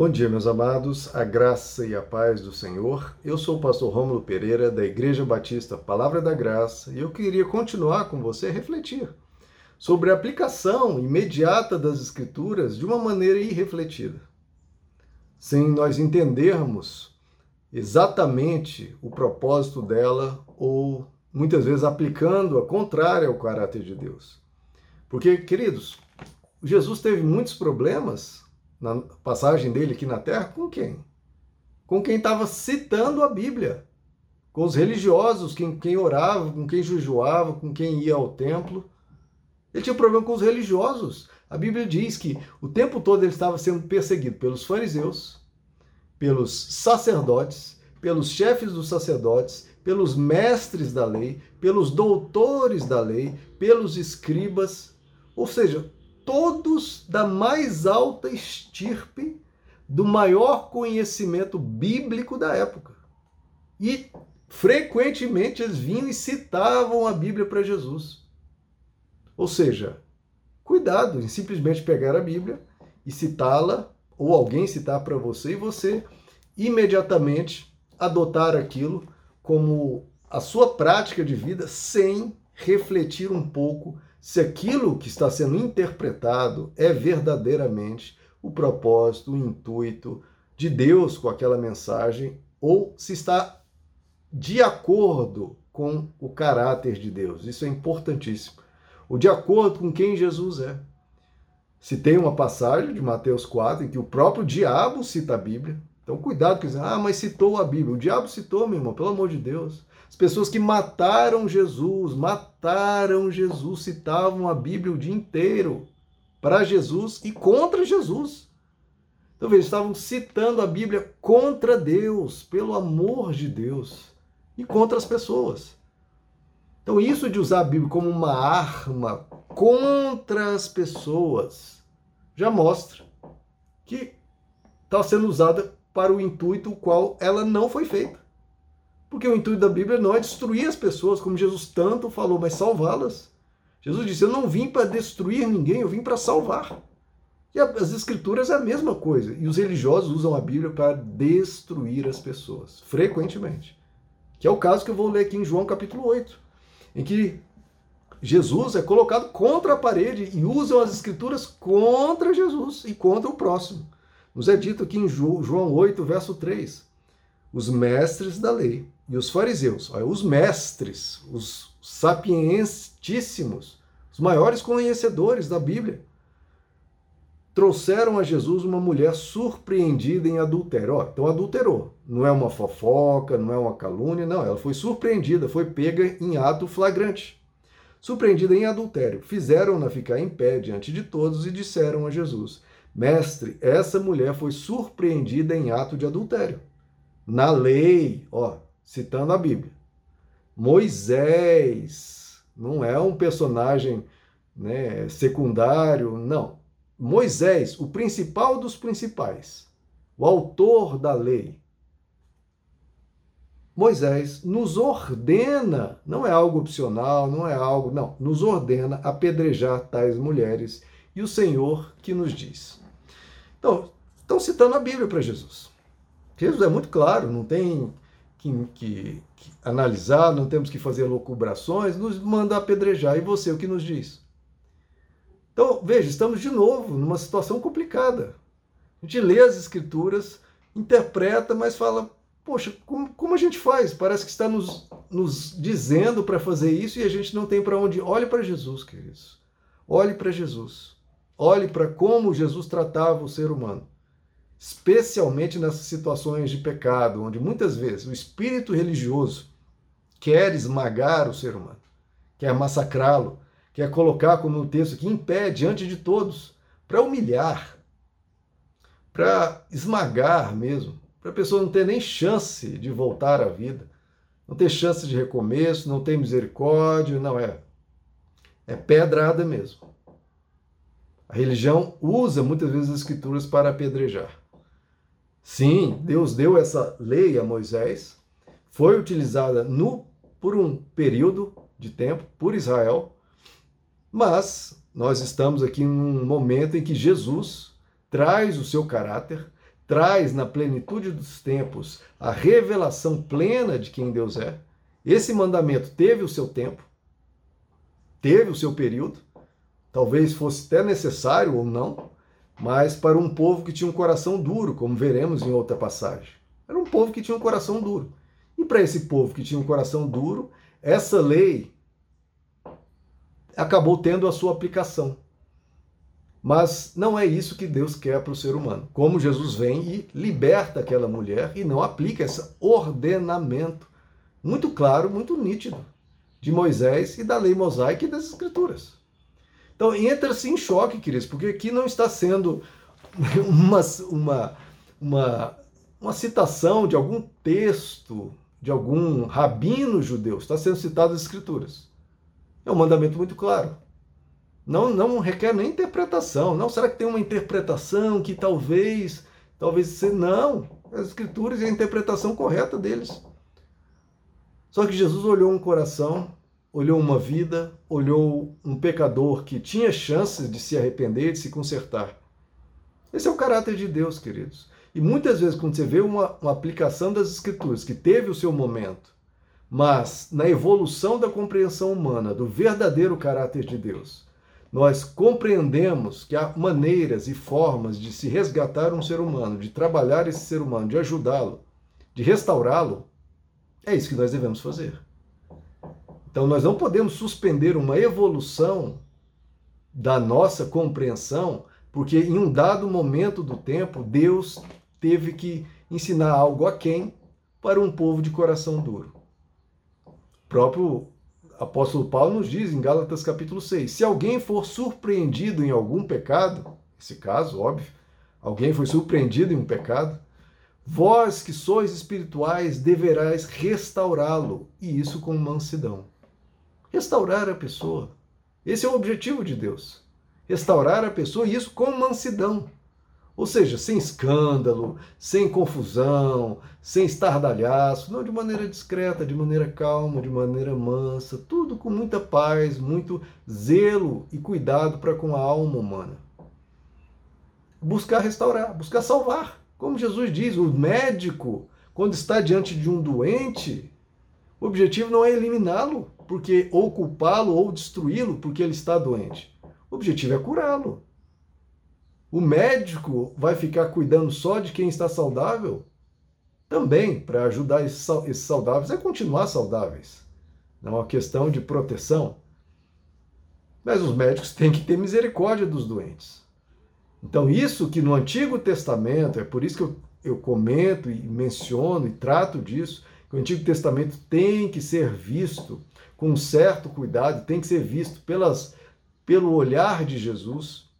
Bom dia, meus amados, a graça e a paz do Senhor. Eu sou o pastor Rômulo Pereira, da Igreja Batista Palavra da Graça, e eu queria continuar com você a refletir sobre a aplicação imediata das Escrituras de uma maneira irrefletida, sem nós entendermos exatamente o propósito dela ou muitas vezes aplicando-a contrária ao caráter de Deus. Porque, queridos, Jesus teve muitos problemas na passagem dele aqui na Terra, com quem? Com quem estava citando a Bíblia, com os religiosos, quem, quem orava, com quem jejuava, com quem ia ao templo. Ele tinha problema com os religiosos. A Bíblia diz que o tempo todo ele estava sendo perseguido pelos fariseus, pelos sacerdotes, pelos chefes dos sacerdotes, pelos mestres da lei, pelos doutores da lei, pelos escribas, ou seja, todos da mais alta estirpe do maior conhecimento bíblico da época. E frequentemente eles vinham e citavam a Bíblia para Jesus. Ou seja, cuidado em simplesmente pegar a Bíblia e citá-la, ou alguém citar para você, e você imediatamente adotar aquilo como a sua prática de vida sem refletir um pouco se aquilo que está sendo interpretado é verdadeiramente o propósito, o intuito de Deus com aquela mensagem ou se está de acordo com o caráter de Deus. Isso é importantíssimo. O de acordo com quem Jesus é. Se tem uma passagem de Mateus 4 em que o próprio diabo cita a Bíblia, então cuidado com isso. Ah, mas citou a Bíblia. O diabo citou, meu irmão, pelo amor de Deus. As pessoas que mataram Jesus, mataram Jesus, citavam a Bíblia o dia inteiro para Jesus e contra Jesus. Então veja, estavam citando a Bíblia contra Deus, pelo amor de Deus, e contra as pessoas. Então isso de usar a Bíblia como uma arma contra as pessoas já mostra que está sendo usada para o intuito qual ela não foi feita. Porque o intuito da Bíblia não é destruir as pessoas, como Jesus tanto falou, mas salvá-las. Jesus disse: Eu não vim para destruir ninguém, eu vim para salvar. E as Escrituras é a mesma coisa. E os religiosos usam a Bíblia para destruir as pessoas, frequentemente. Que é o caso que eu vou ler aqui em João capítulo 8, em que Jesus é colocado contra a parede e usam as Escrituras contra Jesus e contra o próximo. Nos é dito aqui em João 8, verso 3 os mestres da lei e os fariseus, olha, os mestres, os sapientíssimos, os maiores conhecedores da Bíblia, trouxeram a Jesus uma mulher surpreendida em adultério. Então adulterou. Não é uma fofoca, não é uma calúnia, não. Ela foi surpreendida, foi pega em ato flagrante. Surpreendida em adultério. Fizeram-na ficar em pé diante de todos e disseram a Jesus: Mestre, essa mulher foi surpreendida em ato de adultério na lei, ó, citando a Bíblia. Moisés não é um personagem né, secundário, não. Moisés, o principal dos principais, o autor da lei. Moisés nos ordena, não é algo opcional, não é algo, não, nos ordena apedrejar tais mulheres e o Senhor que nos diz. Então, estão citando a Bíblia para Jesus. Jesus é muito claro, não tem que, que, que, analisar, não temos que fazer locubrações, nos manda apedrejar. E você, o que nos diz? Então, veja, estamos de novo numa situação complicada. A gente lê as escrituras, interpreta, mas fala, poxa, como, como a gente faz? Parece que está nos, nos dizendo para fazer isso e a gente não tem para onde. Olhe para Jesus, queridos. Olhe para Jesus. Olhe para como Jesus tratava o ser humano especialmente nessas situações de pecado, onde muitas vezes o espírito religioso quer esmagar o ser humano, quer massacrá-lo, quer colocar, como no texto em pé diante de todos, para humilhar, para esmagar mesmo, para a pessoa não ter nem chance de voltar à vida, não ter chance de recomeço, não ter misericórdia, não é. É pedrada mesmo. A religião usa muitas vezes as escrituras para apedrejar. Sim, Deus deu essa lei a Moisés, foi utilizada no, por um período de tempo por Israel, mas nós estamos aqui num momento em que Jesus traz o seu caráter, traz na plenitude dos tempos a revelação plena de quem Deus é. Esse mandamento teve o seu tempo, teve o seu período, talvez fosse até necessário ou não, mas para um povo que tinha um coração duro, como veremos em outra passagem. Era um povo que tinha um coração duro. E para esse povo que tinha um coração duro, essa lei acabou tendo a sua aplicação. Mas não é isso que Deus quer para o ser humano. Como Jesus vem e liberta aquela mulher e não aplica esse ordenamento muito claro, muito nítido de Moisés e da lei mosaica e das escrituras. Então entra-se em choque, queridos, porque aqui não está sendo uma, uma, uma, uma citação de algum texto, de algum rabino judeu, está sendo citado as escrituras. É um mandamento muito claro. Não, não requer nem interpretação. Não, será que tem uma interpretação que talvez, talvez não. As escrituras e a interpretação correta deles. Só que Jesus olhou um coração, olhou uma vida, olhou um pecador que tinha chances de se arrepender, de se consertar. Esse é o caráter de Deus, queridos. E muitas vezes, quando você vê uma, uma aplicação das Escrituras que teve o seu momento, mas na evolução da compreensão humana do verdadeiro caráter de Deus, nós compreendemos que há maneiras e formas de se resgatar um ser humano, de trabalhar esse ser humano, de ajudá-lo, de restaurá-lo, é isso que nós devemos fazer. Então nós não podemos suspender uma evolução da nossa compreensão, porque em um dado momento do tempo Deus teve que ensinar algo a quem para um povo de coração duro. O próprio apóstolo Paulo nos diz em Gálatas capítulo 6: se alguém for surpreendido em algum pecado, esse caso, óbvio, alguém foi surpreendido em um pecado, vós que sois espirituais deverais restaurá-lo, e isso com mansidão. Restaurar a pessoa. Esse é o objetivo de Deus. Restaurar a pessoa, e isso com mansidão. Ou seja, sem escândalo, sem confusão, sem estardalhaço, não de maneira discreta, de maneira calma, de maneira mansa, tudo com muita paz, muito zelo e cuidado para com a alma humana. Buscar restaurar, buscar salvar. Como Jesus diz, o médico, quando está diante de um doente, o objetivo não é eliminá-lo, porque ou culpá-lo ou destruí-lo porque ele está doente. O objetivo é curá-lo. O médico vai ficar cuidando só de quem está saudável? Também, para ajudar esses saudáveis a continuar saudáveis. Não é uma questão de proteção. Mas os médicos têm que ter misericórdia dos doentes. Então, isso que no Antigo Testamento, é por isso que eu, eu comento e menciono e trato disso, que o Antigo Testamento tem que ser visto com certo cuidado, tem que ser visto pelas, pelo olhar de Jesus,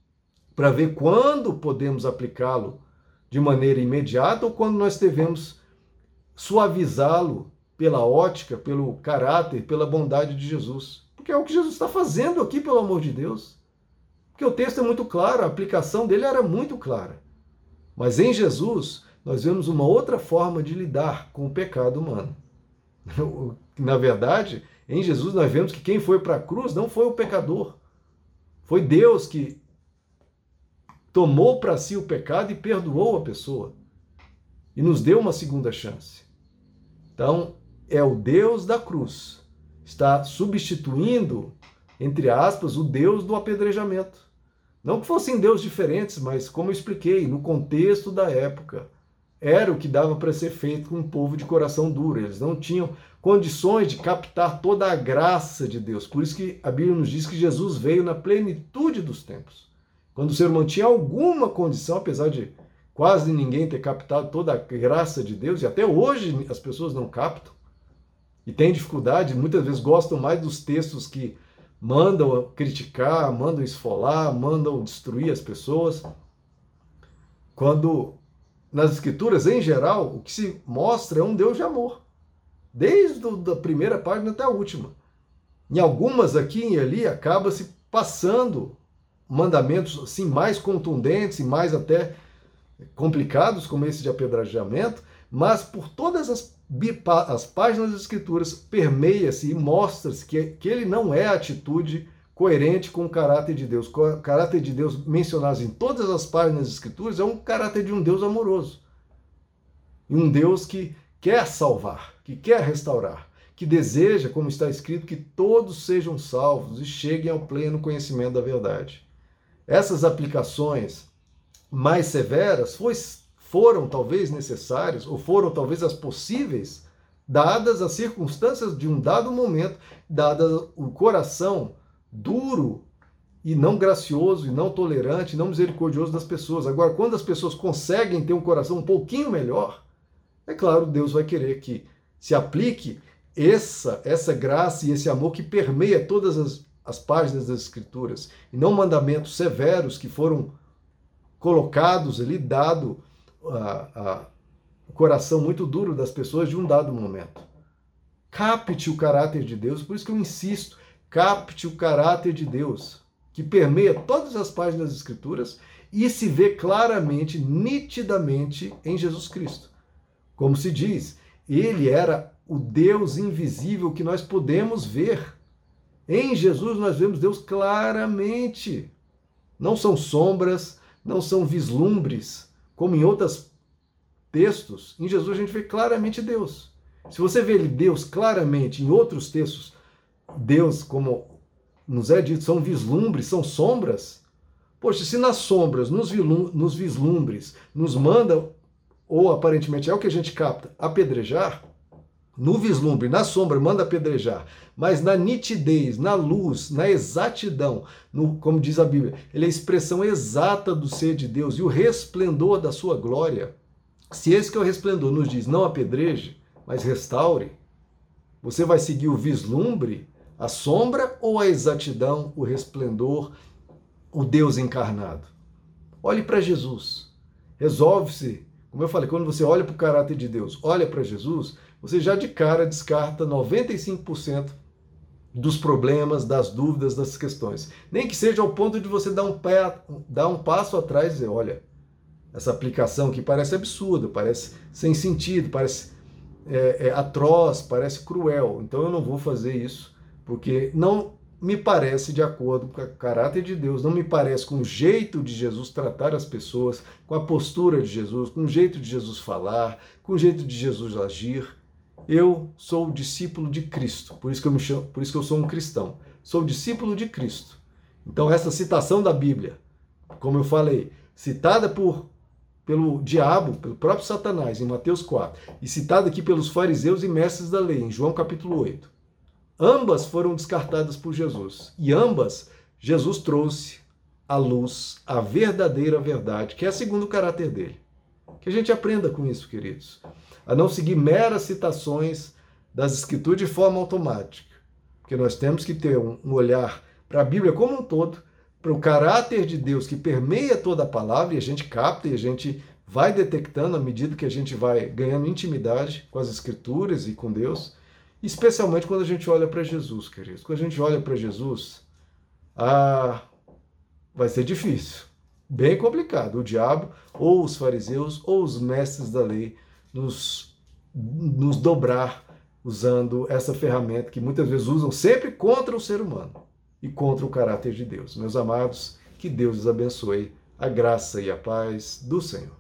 para ver quando podemos aplicá-lo de maneira imediata ou quando nós devemos suavizá-lo pela ótica, pelo caráter, pela bondade de Jesus. Porque é o que Jesus está fazendo aqui, pelo amor de Deus. Porque o texto é muito claro, a aplicação dele era muito clara. Mas em Jesus, nós vemos uma outra forma de lidar com o pecado humano. Na verdade, em Jesus nós vemos que quem foi para a cruz não foi o pecador. Foi Deus que tomou para si o pecado e perdoou a pessoa. E nos deu uma segunda chance. Então, é o Deus da cruz. Está substituindo, entre aspas, o Deus do apedrejamento. Não que fossem deuses diferentes, mas como eu expliquei, no contexto da época, era o que dava para ser feito com um povo de coração duro. Eles não tinham condições de captar toda a graça de Deus. Por isso que a Bíblia nos diz que Jesus veio na plenitude dos tempos. Quando o ser humano tinha alguma condição, apesar de quase ninguém ter captado toda a graça de Deus, e até hoje as pessoas não captam, e têm dificuldade, muitas vezes gostam mais dos textos que mandam criticar, mandam esfolar, mandam destruir as pessoas. Quando nas escrituras, em geral, o que se mostra é um Deus de amor, desde a primeira página até a última. Em algumas aqui e ali acaba se passando mandamentos assim mais contundentes e mais até complicados, como esse de apedrejamento, mas por todas as, as páginas das Escrituras permeia-se e mostra-se que, que ele não é a atitude coerente com o caráter de Deus. O caráter de Deus mencionado em todas as páginas das Escrituras é um caráter de um Deus amoroso. e um Deus que quer salvar, que quer restaurar, que deseja, como está escrito, que todos sejam salvos e cheguem ao pleno conhecimento da verdade. Essas aplicações mais severas foram talvez necessárias, ou foram talvez as possíveis, dadas as circunstâncias de um dado momento, dado o coração duro e não gracioso, e não tolerante, e não misericordioso das pessoas. Agora, quando as pessoas conseguem ter um coração um pouquinho melhor, é claro, Deus vai querer que se aplique essa, essa graça e esse amor que permeia todas as, as páginas das Escrituras, e não mandamentos severos que foram colocados ali, dado a, a, o coração muito duro das pessoas de um dado momento. Capte o caráter de Deus, por isso que eu insisto, capte o caráter de Deus, que permeia todas as páginas das Escrituras e se vê claramente, nitidamente em Jesus Cristo. Como se diz, ele era o Deus invisível que nós podemos ver. Em Jesus nós vemos Deus claramente. Não são sombras, não são vislumbres, como em outros textos. Em Jesus a gente vê claramente Deus. Se você vê Deus claramente em outros textos, Deus, como nos é dito, são vislumbres, são sombras. Poxa, se nas sombras, nos, vislumbres, nos manda, ou aparentemente é o que a gente capta, apedrejar, no vislumbre, na sombra, manda apedrejar, mas na nitidez, na luz, na exatidão, no, como diz a Bíblia, ele é a expressão exata do ser de Deus e o resplendor da sua glória. Se esse que é o resplendor nos diz não apedreje, mas restaure, você vai seguir o vislumbre, a sombra ou a exatidão, o resplendor, o Deus encarnado? Olhe para Jesus. Resolve-se. Como eu falei, quando você olha para o caráter de Deus, olha para Jesus, você já de cara descarta 95% dos problemas, das dúvidas, das questões. Nem que seja ao ponto de você dar um, pé, dar um passo atrás e dizer, olha, essa aplicação que parece absurda, parece sem sentido, parece é, é, atroz, parece cruel. Então eu não vou fazer isso, porque não me parece de acordo com o caráter de Deus, não me parece com o jeito de Jesus tratar as pessoas, com a postura de Jesus, com o jeito de Jesus falar, com o jeito de Jesus agir. Eu sou discípulo de Cristo, por isso que eu me chamo, por isso que eu sou um cristão. Sou discípulo de Cristo. Então essa citação da Bíblia, como eu falei, citada por pelo diabo, pelo próprio Satanás em Mateus 4, e citada aqui pelos fariseus e mestres da lei em João capítulo 8. Ambas foram descartadas por Jesus, e ambas Jesus trouxe à luz a verdadeira verdade, que é segundo o caráter dele. Que a gente aprenda com isso, queridos a não seguir meras citações das Escrituras de forma automática. Porque nós temos que ter um, olhar para a Bíblia como um todo, para o caráter de Deus que permeia toda a palavra e a gente capta e a gente vai detectando à medida que a gente vai ganhando intimidade com as Escrituras e com Deus, especialmente quando a gente olha para Jesus, queridos. Quando a gente olha para Jesus, ah, vai ser difícil, bem complicado. O diabo, ou os fariseus, ou os mestres da lei nos, nos dobrar usando essa ferramenta que muitas vezes usam sempre contra o ser humano e contra o caráter de Deus. Meus amados, que Deus os abençoe, a graça e a paz do Senhor.